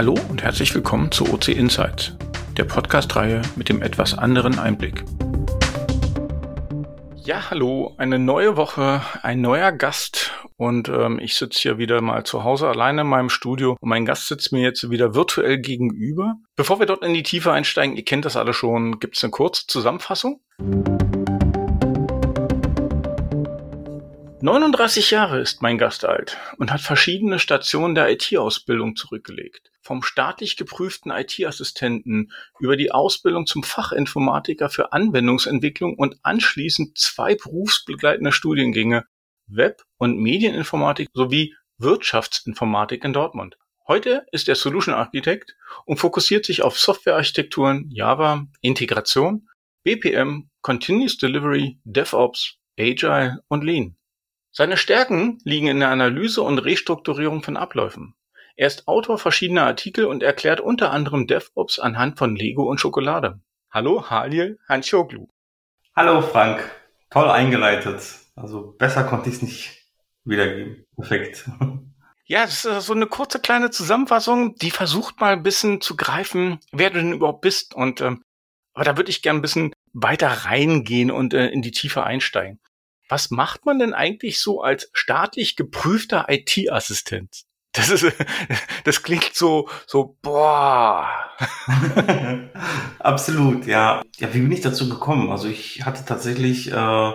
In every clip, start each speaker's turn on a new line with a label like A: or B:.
A: Hallo und herzlich willkommen zu OC Insights, der Podcast-Reihe mit dem etwas anderen Einblick. Ja, hallo, eine neue Woche, ein neuer Gast und ähm, ich sitze hier wieder mal zu Hause alleine in meinem Studio und mein Gast sitzt mir jetzt wieder virtuell gegenüber. Bevor wir dort in die Tiefe einsteigen, ihr kennt das alle schon, gibt es eine kurze Zusammenfassung? 39 Jahre ist mein Gast alt und hat verschiedene Stationen der IT-Ausbildung zurückgelegt. Vom staatlich geprüften IT-Assistenten über die Ausbildung zum Fachinformatiker für Anwendungsentwicklung und anschließend zwei berufsbegleitende Studiengänge Web- und Medieninformatik sowie Wirtschaftsinformatik in Dortmund. Heute ist er Solution Architect und fokussiert sich auf Softwarearchitekturen, Java, Integration, BPM, Continuous Delivery, DevOps, Agile und Lean. Seine Stärken liegen in der Analyse und Restrukturierung von Abläufen. Er ist Autor verschiedener Artikel und erklärt unter anderem DevOps anhand von Lego und Schokolade. Hallo, Halil Hanchoglu.
B: Hallo, Frank. Toll eingeleitet. Also besser konnte ich es nicht wiedergeben. Perfekt.
A: Ja, das ist so eine kurze kleine Zusammenfassung, die versucht mal ein bisschen zu greifen, wer du denn überhaupt bist. Und ähm, aber da würde ich gern ein bisschen weiter reingehen und äh, in die Tiefe einsteigen was macht man denn eigentlich so als staatlich geprüfter IT-Assistent? Das ist, das klingt so, so, boah.
B: Absolut, ja. Ja, wie bin ich dazu gekommen? Also ich hatte tatsächlich äh,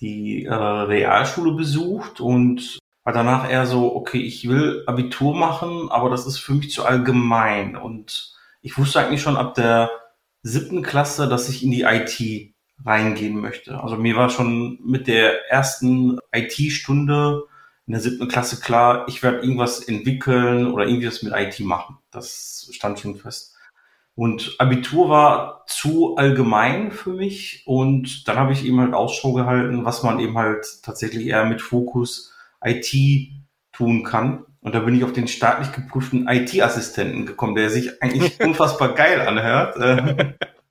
B: die äh, Realschule besucht und war danach eher so, okay, ich will Abitur machen, aber das ist für mich zu allgemein. Und ich wusste eigentlich schon ab der siebten Klasse, dass ich in die IT reingehen möchte. Also mir war schon mit der ersten IT-Stunde in der siebten Klasse klar, ich werde irgendwas entwickeln oder irgendwas mit IT machen. Das stand schon fest. Und Abitur war zu allgemein für mich und dann habe ich eben halt Ausschau gehalten, was man eben halt tatsächlich eher mit Fokus IT tun kann. Und da bin ich auf den staatlich geprüften IT-Assistenten gekommen, der sich eigentlich unfassbar geil anhört.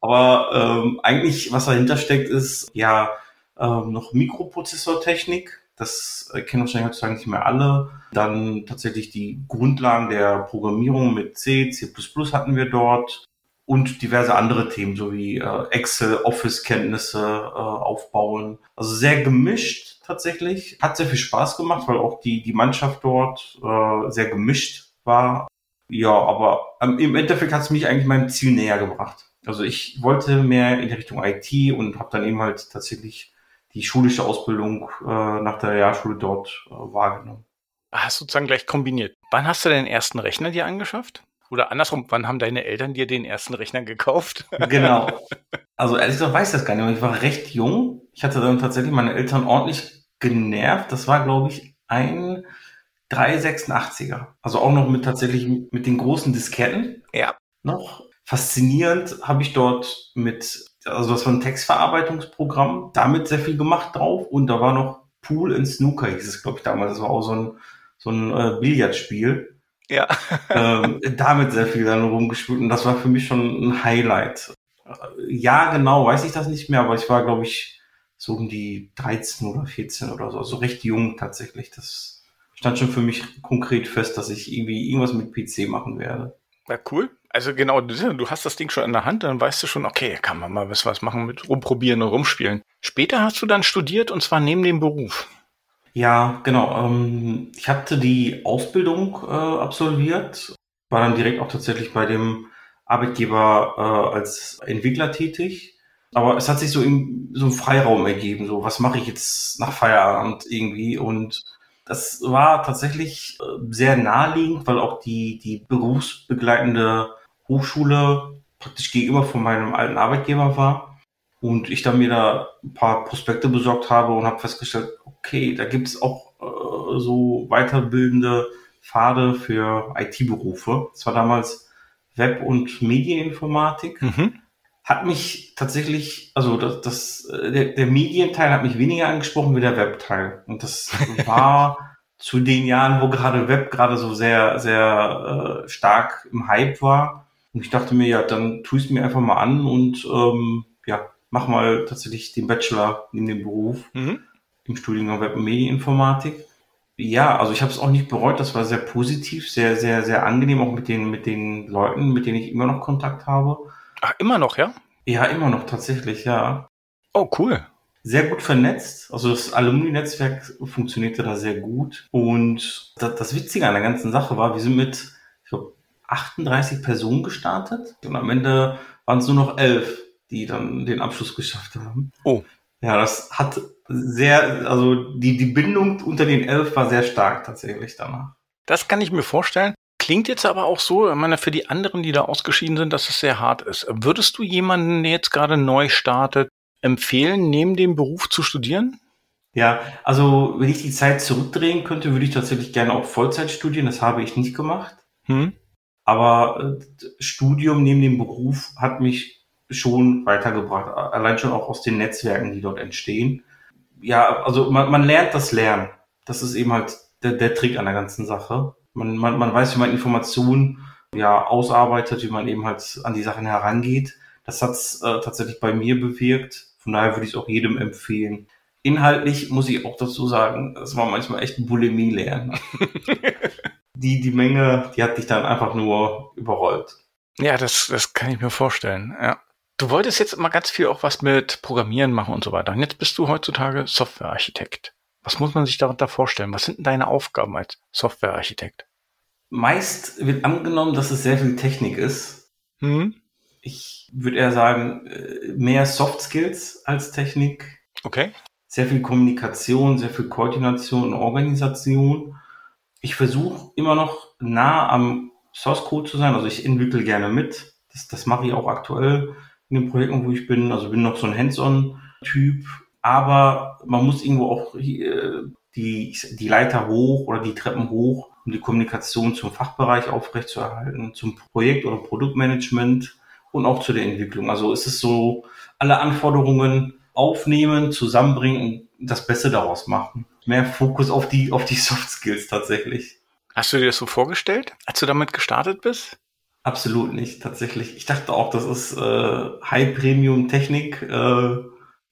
B: Aber ähm, eigentlich, was dahinter steckt, ist ja ähm, noch Mikroprozessortechnik. Das kennen wahrscheinlich heutzutage nicht mehr alle. Dann tatsächlich die Grundlagen der Programmierung mit C, C++ hatten wir dort und diverse andere Themen, so wie äh, Excel, Office-Kenntnisse äh, aufbauen. Also sehr gemischt tatsächlich. Hat sehr viel Spaß gemacht, weil auch die, die Mannschaft dort äh, sehr gemischt war. Ja, aber ähm, im Endeffekt hat es mich eigentlich meinem Ziel näher gebracht. Also ich wollte mehr in die Richtung IT und habe dann eben halt tatsächlich die schulische Ausbildung äh, nach der Realschule dort äh, wahrgenommen.
A: Hast du sozusagen gleich kombiniert. Wann hast du den ersten Rechner dir angeschafft? Oder andersrum, wann haben deine Eltern dir den ersten Rechner gekauft?
B: Genau. Also ehrlich gesagt weiß ich das gar nicht. Ich war recht jung. Ich hatte dann tatsächlich meine Eltern ordentlich genervt. Das war, glaube ich, ein 386er. Also auch noch mit tatsächlich mit den großen Disketten.
A: Ja.
B: Noch faszinierend habe ich dort mit, also das war ein Textverarbeitungsprogramm, damit sehr viel gemacht drauf und da war noch Pool and Snooker, hieß es, glaube ich, damals. Das war auch so ein, so ein äh, Billardspiel.
A: Ja.
B: ähm, damit sehr viel dann rumgespielt und das war für mich schon ein Highlight. Ja, genau, weiß ich das nicht mehr, aber ich war, glaube ich, so um die 13 oder 14 oder so, also recht jung tatsächlich. Das stand schon für mich konkret fest, dass ich irgendwie irgendwas mit PC machen werde.
A: Ja, cool. Also genau, du hast das Ding schon in der Hand, dann weißt du schon, okay, kann man mal was machen mit rumprobieren und rumspielen. Später hast du dann studiert und zwar neben dem Beruf.
B: Ja, genau. Ähm, ich hatte die Ausbildung äh, absolviert, war dann direkt auch tatsächlich bei dem Arbeitgeber äh, als Entwickler tätig. Aber es hat sich so in so ein Freiraum ergeben, so was mache ich jetzt nach Feierabend irgendwie und das war tatsächlich äh, sehr naheliegend, weil auch die, die berufsbegleitende Hochschule praktisch gegenüber von meinem alten Arbeitgeber war. Und ich dann mir da ein paar Prospekte besorgt habe und habe festgestellt, okay, da gibt es auch äh, so weiterbildende Pfade für IT-Berufe. Das war damals Web- und Medieninformatik. Mhm hat mich tatsächlich, also das, das äh, der, der Medienteil hat mich weniger angesprochen wie der Webteil. Und das war zu den Jahren, wo gerade Web gerade so sehr, sehr äh, stark im Hype war. Und ich dachte mir, ja, dann tue ich es mir einfach mal an und ähm, ja, mach mal tatsächlich den Bachelor in dem Beruf mhm. im Studiengang Web- und Medieninformatik. Ja, also ich habe es auch nicht bereut. Das war sehr positiv, sehr, sehr, sehr angenehm, auch mit den, mit den Leuten, mit denen ich immer noch Kontakt habe.
A: Ach, immer noch, ja?
B: Ja, immer noch tatsächlich, ja.
A: Oh, cool.
B: Sehr gut vernetzt. Also das Alumni-Netzwerk funktionierte da sehr gut. Und das, das Witzige an der ganzen Sache war, wir sind mit, 38 Personen gestartet. Und am Ende waren es nur noch elf, die dann den Abschluss geschafft haben.
A: Oh.
B: Ja, das hat sehr, also die, die Bindung unter den elf war sehr stark tatsächlich danach.
A: Das kann ich mir vorstellen. Klingt jetzt aber auch so, ich meine, für die anderen, die da ausgeschieden sind, dass es sehr hart ist. Würdest du jemanden, der jetzt gerade neu startet, empfehlen, neben dem Beruf zu studieren?
B: Ja, also wenn ich die Zeit zurückdrehen könnte, würde ich tatsächlich gerne auch Vollzeit studieren. Das habe ich nicht gemacht. Hm. Aber äh, Studium neben dem Beruf hat mich schon weitergebracht. Allein schon auch aus den Netzwerken, die dort entstehen. Ja, also man, man lernt das Lernen. Das ist eben halt der, der Trick an der ganzen Sache. Man, man, man weiß, wie man Informationen ja ausarbeitet, wie man eben halt an die Sachen herangeht. Das hat's äh, tatsächlich bei mir bewirkt. Von daher würde ich es auch jedem empfehlen. Inhaltlich muss ich auch dazu sagen, es war manchmal echt Bulimie lernen. die, die Menge, die hat dich dann einfach nur überrollt.
A: Ja, das, das kann ich mir vorstellen, ja. Du wolltest jetzt immer ganz viel auch was mit Programmieren machen und so weiter. Und jetzt bist du heutzutage Softwarearchitekt. Was muss man sich darunter vorstellen? Was sind denn deine Aufgaben als Softwarearchitekt?
B: Meist wird angenommen, dass es sehr viel Technik ist. Mhm. Ich würde eher sagen, äh, mehr Soft Skills als Technik.
A: Okay.
B: Sehr viel Kommunikation, sehr viel Koordination und Organisation. Ich versuche immer noch nah am Source Code zu sein. Also ich entwickle gerne mit. Das, das mache ich auch aktuell in den Projekten, wo ich bin. Also bin noch so ein Hands-on-Typ, aber man muss irgendwo auch äh, die, die Leiter hoch oder die Treppen hoch, um die Kommunikation zum Fachbereich aufrechtzuerhalten, zum Projekt- oder Produktmanagement und auch zu der Entwicklung. Also ist es so, alle Anforderungen aufnehmen, zusammenbringen das Beste daraus machen. Mehr Fokus auf die, auf die Soft Skills tatsächlich.
A: Hast du dir das so vorgestellt, als du damit gestartet bist?
B: Absolut nicht, tatsächlich. Ich dachte auch, das ist äh, High-Premium-Technik äh,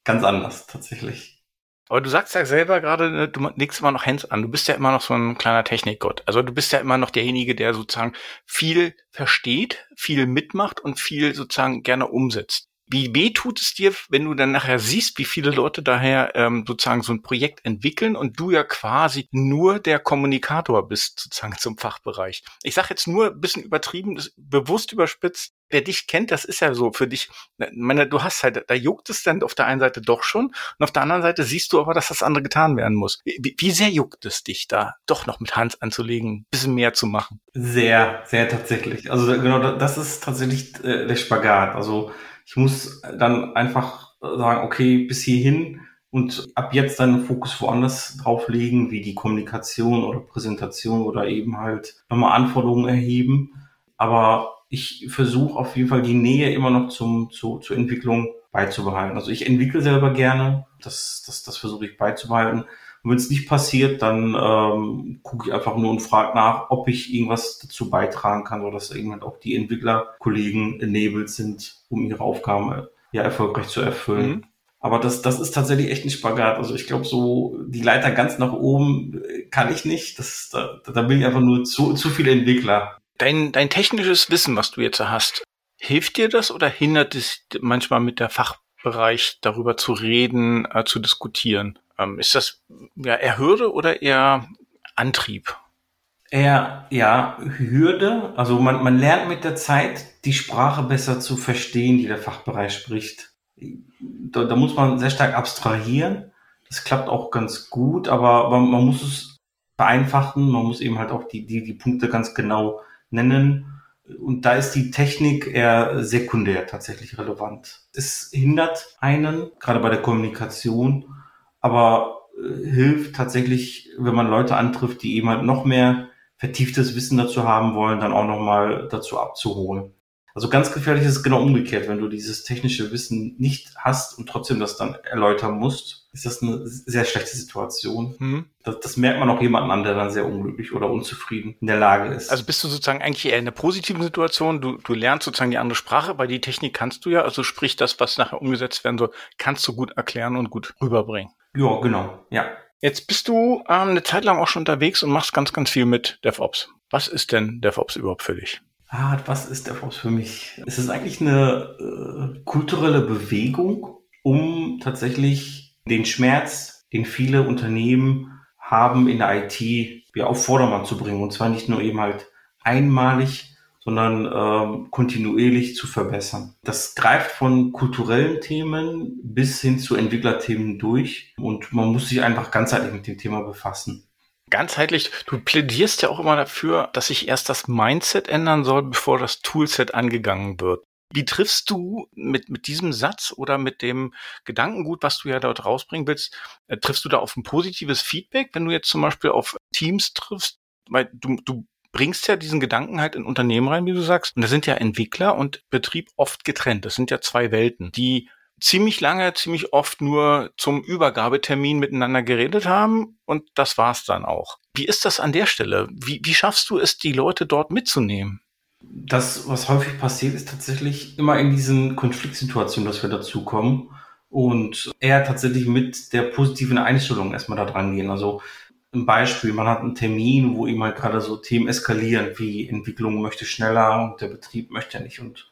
B: ganz anders, tatsächlich.
A: Aber du sagst ja selber gerade, ne, du legst immer noch Hands an. Du bist ja immer noch so ein kleiner Technikgott. Also du bist ja immer noch derjenige, der sozusagen viel versteht, viel mitmacht und viel sozusagen gerne umsetzt. Wie weh tut es dir, wenn du dann nachher siehst, wie viele Leute daher ähm, sozusagen so ein Projekt entwickeln und du ja quasi nur der Kommunikator bist sozusagen zum Fachbereich? Ich sage jetzt nur ein bisschen übertrieben, bewusst überspitzt. Wer dich kennt, das ist ja so für dich. Ne, meine, du hast halt, da juckt es dann auf der einen Seite doch schon und auf der anderen Seite siehst du aber, dass das andere getan werden muss. Wie, wie sehr juckt es dich da, doch noch mit Hand anzulegen, bisschen mehr zu machen?
B: Sehr, sehr tatsächlich. Also genau, das ist tatsächlich äh, der Spagat. Also ich muss dann einfach sagen, okay, bis hierhin und ab jetzt dann Fokus woanders drauflegen, wie die Kommunikation oder Präsentation oder eben halt nochmal Anforderungen erheben. Aber ich versuche auf jeden Fall die Nähe immer noch zum, zu, zur Entwicklung beizubehalten. Also ich entwickle selber gerne, das, das, das versuche ich beizubehalten. Und wenn es nicht passiert, dann ähm, gucke ich einfach nur und frage nach, ob ich irgendwas dazu beitragen kann oder dass irgendwann auch die Entwicklerkollegen enabled sind, um ihre Aufgaben ja erfolgreich zu erfüllen. Mhm. Aber das, das ist tatsächlich echt ein Spagat. Also ich glaube, so die Leiter ganz nach oben äh, kann ich nicht. Das, da, da bin ich einfach nur zu, zu viele Entwickler.
A: Dein, dein technisches Wissen, was du jetzt hast, hilft dir das oder hindert es manchmal mit der Fachbereich darüber zu reden, äh, zu diskutieren? Ähm, ist das ja eher Hürde oder eher Antrieb?
B: Eher, ja, Hürde. Also man, man lernt mit der Zeit, die Sprache besser zu verstehen, die der Fachbereich spricht. Da, da muss man sehr stark abstrahieren. Das klappt auch ganz gut, aber, aber man muss es vereinfachen. Man muss eben halt auch die, die, die Punkte ganz genau nennen. Und da ist die Technik eher sekundär tatsächlich relevant. Es hindert einen, gerade bei der Kommunikation, aber äh, hilft tatsächlich, wenn man Leute antrifft, die eben halt noch mehr vertieftes Wissen dazu haben wollen, dann auch nochmal dazu abzuholen. Also ganz gefährlich ist es genau umgekehrt. Wenn du dieses technische Wissen nicht hast und trotzdem das dann erläutern musst, ist das eine sehr schlechte Situation. Mhm. Das, das, merkt man auch jemanden an, der dann sehr unglücklich oder unzufrieden in der Lage ist.
A: Also bist du sozusagen eigentlich eher in einer positiven Situation. Du, du lernst sozusagen die andere Sprache, weil die Technik kannst du ja. Also sprich, das, was nachher umgesetzt werden soll, kannst du gut erklären und gut rüberbringen.
B: Ja, genau. Ja.
A: Jetzt bist du ähm, eine Zeit lang auch schon unterwegs und machst ganz, ganz viel mit DevOps. Was ist denn DevOps überhaupt für dich?
B: Ah, was ist DevOps für mich? Es ist eigentlich eine äh, kulturelle Bewegung, um tatsächlich den Schmerz, den viele Unternehmen haben in der IT, ja, auf Vordermann zu bringen. Und zwar nicht nur eben halt einmalig, sondern ähm, kontinuierlich zu verbessern. Das greift von kulturellen Themen bis hin zu Entwicklerthemen durch und man muss sich einfach ganzheitlich mit dem Thema befassen.
A: Ganzheitlich, du plädierst ja auch immer dafür, dass sich erst das Mindset ändern soll, bevor das Toolset angegangen wird. Wie triffst du mit, mit diesem Satz oder mit dem Gedankengut, was du ja dort rausbringen willst, äh, triffst du da auf ein positives Feedback, wenn du jetzt zum Beispiel auf Teams triffst? Weil du, du bringst ja diesen Gedanken halt in Unternehmen rein, wie du sagst. Und da sind ja Entwickler und Betrieb oft getrennt. Das sind ja zwei Welten, die ziemlich lange, ziemlich oft nur zum Übergabetermin miteinander geredet haben und das war's dann auch. Wie ist das an der Stelle? Wie, wie schaffst du es, die Leute dort mitzunehmen?
B: Das, was häufig passiert, ist tatsächlich immer in diesen Konfliktsituationen, dass wir dazukommen und eher tatsächlich mit der positiven Einstellung erstmal da dran gehen. Also ein Beispiel, man hat einen Termin, wo immer gerade so Themen eskalieren, wie Entwicklung möchte schneller und der Betrieb möchte nicht. Und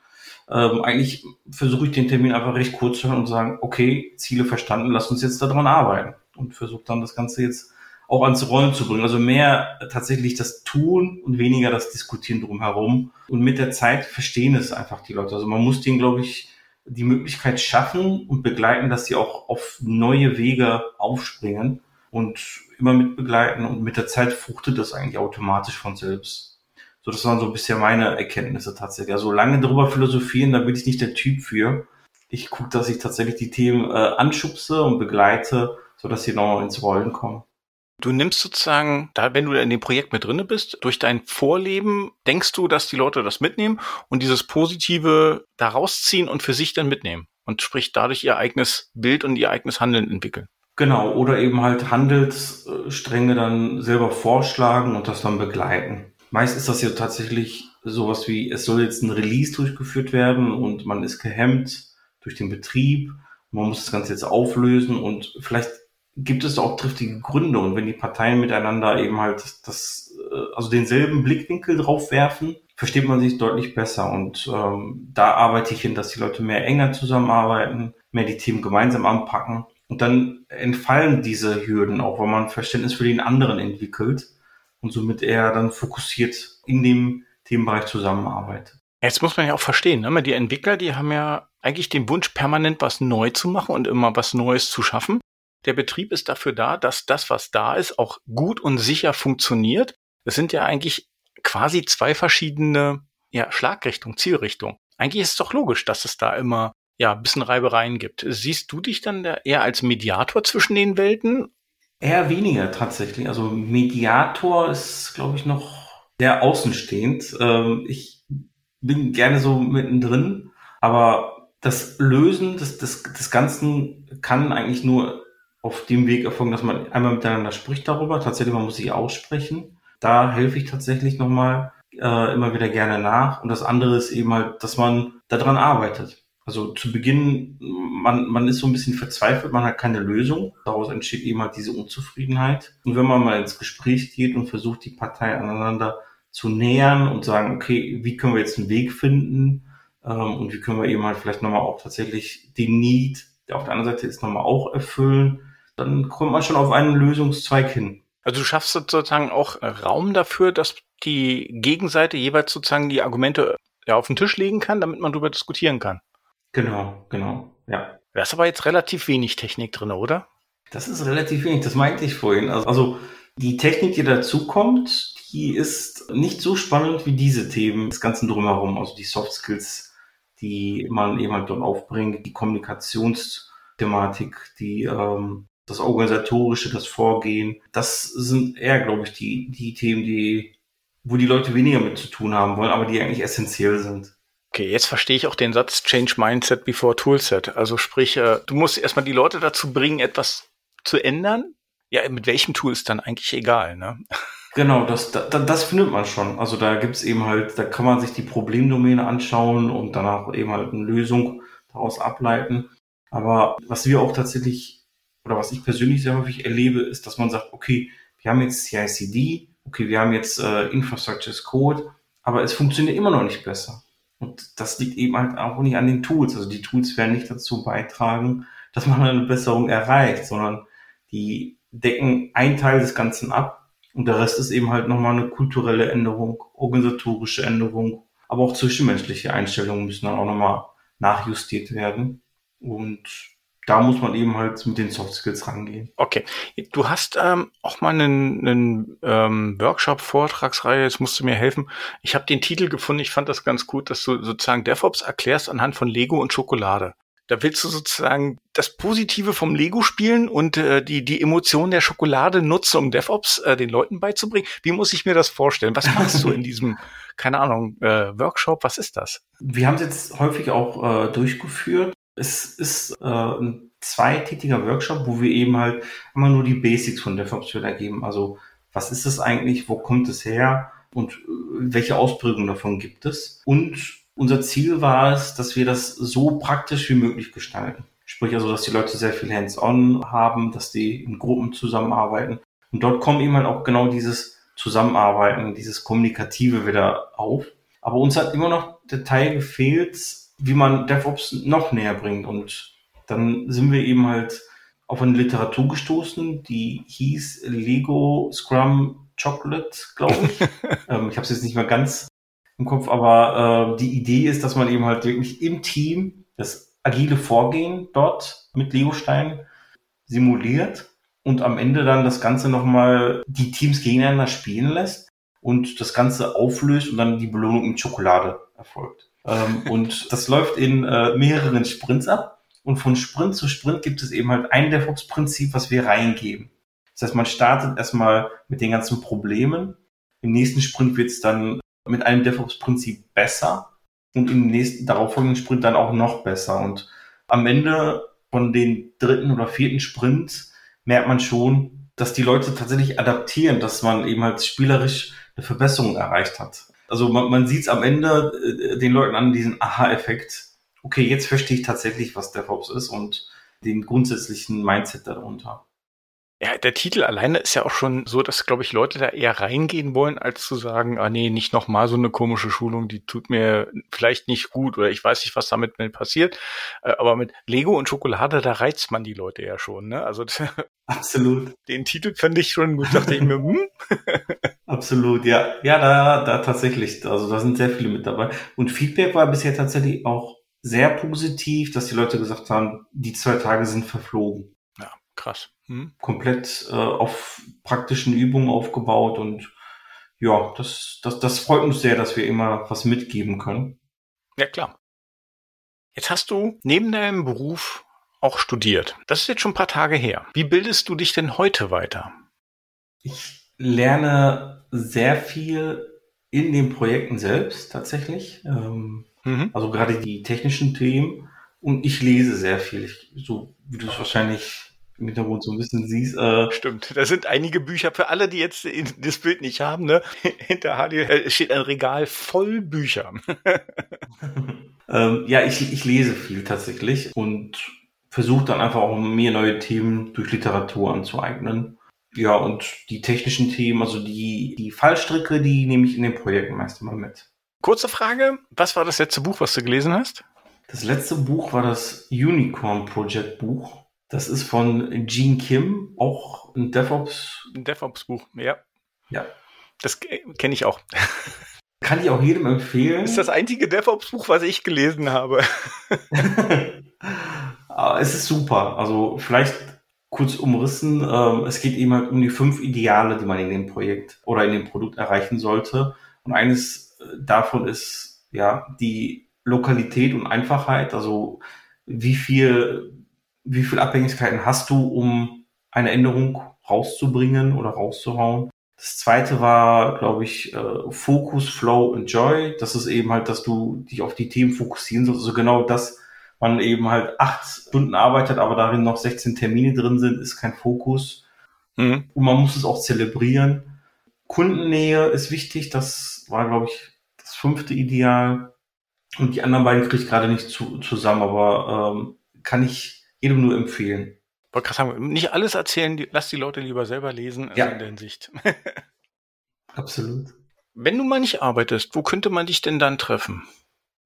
B: ähm, eigentlich versuche ich den Termin einfach recht kurz zu hören und sagen, okay, Ziele verstanden, lass uns jetzt daran arbeiten. Und versuche dann das Ganze jetzt auch ans Rollen zu bringen. Also mehr tatsächlich das Tun und weniger das Diskutieren drumherum. Und mit der Zeit verstehen es einfach die Leute. Also man muss denen, glaube ich, die Möglichkeit schaffen und begleiten, dass sie auch auf neue Wege aufspringen und immer mit begleiten und mit der Zeit fruchtet das eigentlich automatisch von selbst. So, das waren so bisher meine Erkenntnisse tatsächlich. Also lange darüber philosophieren, da bin ich nicht der Typ für. Ich gucke, dass ich tatsächlich die Themen äh, anschubse und begleite, so dass sie noch ins Rollen kommen.
A: Du nimmst sozusagen, da wenn du in dem Projekt mit drinne bist, durch dein Vorleben denkst du, dass die Leute das mitnehmen und dieses Positive da rausziehen und für sich dann mitnehmen und sprich dadurch ihr eigenes Bild und ihr eigenes Handeln entwickeln.
B: Genau, oder eben halt Handelsstränge dann selber vorschlagen und das dann begleiten. Meist ist das ja tatsächlich sowas wie, es soll jetzt ein Release durchgeführt werden und man ist gehemmt durch den Betrieb. Man muss das Ganze jetzt auflösen und vielleicht gibt es auch triftige Gründe und wenn die Parteien miteinander eben halt das, äh, also denselben Blickwinkel drauf werfen, versteht man sich deutlich besser und ähm, da arbeite ich hin, dass die Leute mehr enger zusammenarbeiten, mehr die Themen gemeinsam anpacken und dann entfallen diese Hürden auch, weil man Verständnis für den anderen entwickelt und somit eher dann fokussiert in dem Themenbereich zusammenarbeitet.
A: Jetzt muss man ja auch verstehen, ne? die Entwickler, die haben ja eigentlich den Wunsch, permanent was neu zu machen und immer was Neues zu schaffen. Der Betrieb ist dafür da, dass das, was da ist, auch gut und sicher funktioniert. Es sind ja eigentlich quasi zwei verschiedene ja, Schlagrichtungen, Zielrichtungen. Eigentlich ist es doch logisch, dass es da immer ja, ein bisschen Reibereien gibt. Siehst du dich dann eher als Mediator zwischen den Welten?
B: Eher weniger tatsächlich. Also Mediator ist, glaube ich, noch sehr außenstehend. Ähm, ich bin gerne so mittendrin, aber das Lösen des, des, des Ganzen kann eigentlich nur auf dem Weg erfolgen, dass man einmal miteinander spricht darüber. Tatsächlich, man muss sich aussprechen. Da helfe ich tatsächlich nochmal äh, immer wieder gerne nach. Und das andere ist eben halt, dass man daran arbeitet. Also zu Beginn, man, man ist so ein bisschen verzweifelt, man hat keine Lösung. Daraus entsteht eben halt diese Unzufriedenheit. Und wenn man mal ins Gespräch geht und versucht, die Parteien aneinander zu nähern und sagen, okay, wie können wir jetzt einen Weg finden ähm, und wie können wir eben halt vielleicht nochmal auch tatsächlich den Need, der auf der anderen Seite ist, nochmal auch erfüllen, dann kommt man schon auf einen Lösungszweig hin.
A: Also du schaffst sozusagen auch Raum dafür, dass die Gegenseite jeweils sozusagen die Argumente ja, auf den Tisch legen kann, damit man darüber diskutieren kann.
B: Genau, genau, ja.
A: Da ist aber jetzt relativ wenig Technik drin, oder?
B: Das ist relativ wenig, das meinte ich vorhin. Also, also die Technik, die dazukommt, die ist nicht so spannend wie diese Themen, das Ganze drumherum, also die Soft Skills, die man eben halt dort aufbringt, die Kommunikationsthematik, die ähm, das Organisatorische, das Vorgehen. Das sind eher, glaube ich, die, die Themen, die, wo die Leute weniger mit zu tun haben wollen, aber die eigentlich essentiell sind.
A: Okay, jetzt verstehe ich auch den Satz Change Mindset before Toolset. Also sprich, äh, du musst erstmal die Leute dazu bringen, etwas zu ändern. Ja, mit welchem Tool ist dann eigentlich egal, ne?
B: Genau, das, das, das findet man schon. Also da gibt's eben halt, da kann man sich die Problemdomäne anschauen und danach eben halt eine Lösung daraus ableiten. Aber was wir auch tatsächlich oder was ich persönlich sehr häufig erlebe, ist, dass man sagt, okay, wir haben jetzt CI/CD, okay, wir haben jetzt äh, Infrastructure as Code, aber es funktioniert immer noch nicht besser. Und das liegt eben halt auch nicht an den Tools. Also die Tools werden nicht dazu beitragen, dass man eine Besserung erreicht, sondern die decken einen Teil des Ganzen ab und der Rest ist eben halt nochmal eine kulturelle Änderung, organisatorische Änderung, aber auch zwischenmenschliche Einstellungen müssen dann auch nochmal nachjustiert werden. Und da muss man eben halt mit den Soft Skills rangehen.
A: Okay. Du hast ähm, auch mal einen, einen ähm, Workshop, Vortragsreihe, jetzt musst du mir helfen. Ich habe den Titel gefunden, ich fand das ganz gut, dass du sozusagen DevOps erklärst anhand von Lego und Schokolade. Da willst du sozusagen das Positive vom Lego spielen und äh, die, die Emotion der Schokolade nutzen, um DevOps äh, den Leuten beizubringen. Wie muss ich mir das vorstellen? Was machst du in diesem, keine Ahnung, äh, Workshop? Was ist das?
B: Wir haben es jetzt häufig auch äh, durchgeführt. Es ist äh, ein zweitägiger Workshop, wo wir eben halt immer nur die Basics von DevOps wiedergeben. Also was ist es eigentlich, wo kommt es her und äh, welche Ausprägungen davon gibt es? Und unser Ziel war es, dass wir das so praktisch wie möglich gestalten. Sprich also, dass die Leute sehr viel Hands-on haben, dass die in Gruppen zusammenarbeiten. Und dort kommt eben halt auch genau dieses Zusammenarbeiten, dieses Kommunikative wieder auf. Aber uns hat immer noch der Teil gefehlt, wie man DevOps noch näher bringt. Und dann sind wir eben halt auf eine Literatur gestoßen, die hieß Lego Scrum Chocolate, glaube ich. ähm, ich habe es jetzt nicht mehr ganz im Kopf, aber äh, die Idee ist, dass man eben halt wirklich im Team das agile Vorgehen dort mit Lego-Steinen simuliert und am Ende dann das Ganze nochmal die Teams gegeneinander spielen lässt und das Ganze auflöst und dann die Belohnung in Schokolade erfolgt. Ähm, und das läuft in äh, mehreren Sprints ab und von Sprint zu Sprint gibt es eben halt ein DevOps-Prinzip, was wir reingeben. Das heißt, man startet erstmal mit den ganzen Problemen. Im nächsten Sprint wird es dann mit einem DevOps-Prinzip besser und im nächsten darauffolgenden Sprint dann auch noch besser. Und am Ende von den dritten oder vierten Sprints merkt man schon, dass die Leute tatsächlich adaptieren, dass man eben halt spielerisch eine Verbesserung erreicht hat. Also man, man sieht es am Ende äh, den Leuten an, diesen Aha-Effekt. Okay, jetzt verstehe ich tatsächlich, was DevOps ist und den grundsätzlichen Mindset darunter.
A: Ja, der Titel alleine ist ja auch schon so, dass, glaube ich, Leute da eher reingehen wollen, als zu sagen, ah nee, nicht nochmal so eine komische Schulung, die tut mir vielleicht nicht gut oder ich weiß nicht, was damit passiert. Äh, aber mit Lego und Schokolade, da reizt man die Leute ja schon. Ne? Also
B: absolut.
A: Den Titel fand ich schon gut, dachte ich mir, hm?
B: absolut, ja. Ja, da, da tatsächlich. Also da sind sehr viele mit dabei. Und Feedback war bisher tatsächlich auch sehr positiv, dass die Leute gesagt haben, die zwei Tage sind verflogen.
A: Ja, krass.
B: Hm. Komplett äh, auf praktischen Übungen aufgebaut und ja, das, das, das freut uns sehr, dass wir immer was mitgeben können.
A: Ja, klar. Jetzt hast du neben deinem Beruf auch studiert. Das ist jetzt schon ein paar Tage her. Wie bildest du dich denn heute weiter?
B: Ich lerne sehr viel in den Projekten selbst tatsächlich. Ähm, mhm. Also gerade die technischen Themen. Und ich lese sehr viel. Ich, so wie du es wahrscheinlich im Hintergrund so ein bisschen siehst.
A: Äh Stimmt, da sind einige Bücher für alle, die jetzt das Bild nicht haben. Ne? Hinter Hardy äh, steht ein Regal voll Bücher.
B: ähm, ja, ich, ich lese viel tatsächlich und versuche dann einfach auch mir neue Themen durch Literatur anzueignen. Ja, und die technischen Themen, also die, die Fallstricke, die nehme ich in den Projekten meist immer mit.
A: Kurze Frage, was war das letzte Buch, was du gelesen hast?
B: Das letzte Buch war das Unicorn Project Buch. Das ist von Gene Kim, auch ein DevOps.
A: Ein DevOps-Buch, ja.
B: Ja.
A: Das kenne ich auch.
B: Kann ich auch jedem empfehlen.
A: Das ist das einzige DevOps-Buch, was ich gelesen habe.
B: es ist super. Also vielleicht kurz umrissen. Ähm, es geht eben halt um die fünf Ideale, die man in dem Projekt oder in dem Produkt erreichen sollte. Und eines äh, davon ist ja die Lokalität und Einfachheit. Also wie viel wie viel Abhängigkeiten hast du, um eine Änderung rauszubringen oder rauszuhauen. Das zweite war, glaube ich, äh, Focus, Flow und Joy. Das ist eben halt, dass du dich auf die Themen fokussieren sollst. Also genau das, man eben halt acht Stunden arbeitet, aber darin noch 16 Termine drin sind, ist kein Fokus. Mhm. Und man muss es auch zelebrieren. Kundennähe ist wichtig. Das war, glaube ich, das fünfte Ideal. Und die anderen beiden kriege ich gerade nicht zu, zusammen, aber ähm, kann ich jedem nur empfehlen.
A: wollte gerade sagen, nicht alles erzählen, lass die Leute lieber selber lesen
B: Ja.
A: in der Hinsicht.
B: Absolut.
A: Wenn du mal nicht arbeitest, wo könnte man dich denn dann treffen?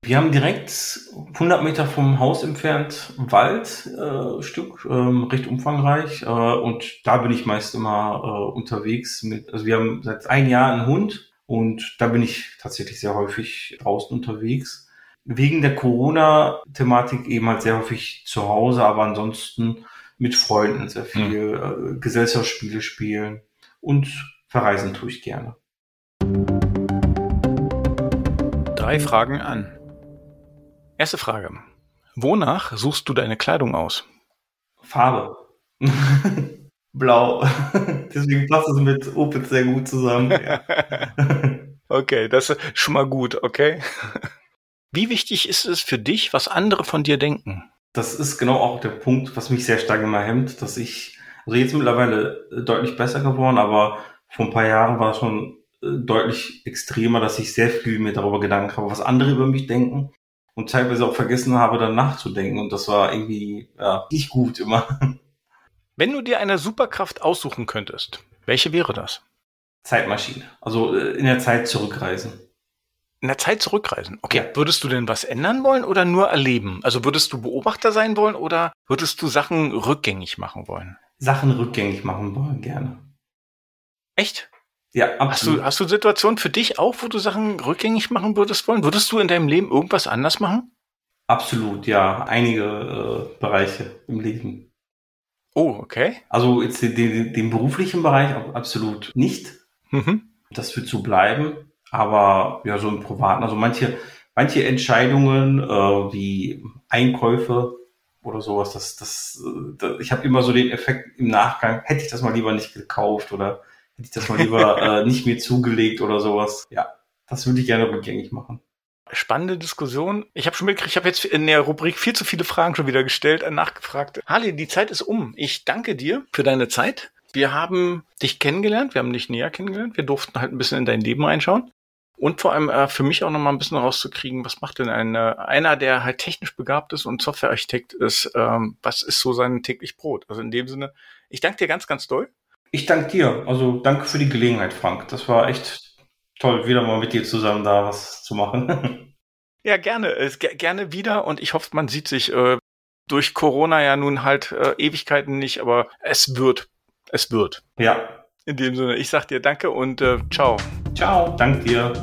B: Wir haben direkt 100 Meter vom Haus entfernt Waldstück, äh, ähm, recht umfangreich. Äh, und da bin ich meist immer äh, unterwegs. Mit, also wir haben seit ein Jahr einen Hund und da bin ich tatsächlich sehr häufig draußen unterwegs. Wegen der Corona-Thematik eben halt sehr häufig zu Hause, aber ansonsten mit Freunden sehr viel äh, Gesellschaftsspiele spielen und verreisen tue ich gerne.
A: Drei Fragen an. Erste Frage. Wonach suchst du deine Kleidung aus?
B: Farbe. Blau. Deswegen passt es mit Opitz sehr gut zusammen. Ja.
A: Okay, das ist schon mal gut, okay? Wie wichtig ist es für dich, was andere von dir denken?
B: Das ist genau auch der Punkt, was mich sehr stark immer hemmt, dass ich, also jetzt mittlerweile äh, deutlich besser geworden, aber vor ein paar Jahren war es schon äh, deutlich extremer, dass ich sehr viel mir darüber Gedanken habe, was andere über mich denken und teilweise auch vergessen habe, dann nachzudenken und das war irgendwie ja, nicht gut immer.
A: Wenn du dir eine Superkraft aussuchen könntest, welche wäre das?
B: Zeitmaschine. Also äh, in der Zeit zurückreisen.
A: In der Zeit zurückreisen. Okay,
B: Ja.
A: würdest du denn was ändern wollen oder nur erleben? Also würdest du Beobachter sein wollen oder würdest du Sachen rückgängig machen wollen?
B: Sachen rückgängig machen wollen, gerne.
A: Echt?
B: Ja,
A: Hast
B: absolut.
A: du, hast du Situationen für dich auch, wo du Sachen rückgängig machen würdest wollen? Würdest du in deinem Leben irgendwas anders machen?
B: Absolut, ja. Einige äh, Bereiche im Leben.
A: Oh, okay.
B: Also jetzt den, den, den beruflichen Bereich ab- absolut nicht.
A: Mhm.
B: Das wird so bleiben. Aber ja, so im Privaten. Also manche, manche Entscheidungen äh, wie Einkäufe oder sowas, das, das, äh, da, ich habe immer so den Effekt im Nachgang, hätte ich das mal lieber nicht gekauft oder hätte ich das mal lieber äh, nicht mir zugelegt oder sowas. Ja, das würde ich gerne rückgängig machen.
A: Spannende Diskussion. Ich habe schon mitgekriegt, ich habe jetzt in der Rubrik viel zu viele Fragen schon wieder gestellt, äh, nachgefragt. Harley, die Zeit ist um. Ich danke dir für deine Zeit. Wir haben dich kennengelernt, wir haben dich näher kennengelernt, wir durften halt ein bisschen in dein Leben reinschauen. Und vor allem äh, für mich auch noch mal ein bisschen rauszukriegen, was macht denn ein, äh, einer, der halt technisch begabt ist und Softwarearchitekt ist, ähm, was ist so sein täglich Brot? Also in dem Sinne, ich danke dir ganz, ganz doll.
B: Ich danke dir. Also danke für die Gelegenheit, Frank. Das war echt toll, wieder mal mit dir zusammen da was zu machen.
A: Ja, gerne, äh, ge gerne wieder und ich hoffe, man sieht sich äh, durch Corona ja nun halt äh, Ewigkeiten nicht, aber es wird, es wird.
B: ja.
A: In dem Sinne, ich sag dir danke und äh, ciao.
B: Ciao. Danke dir.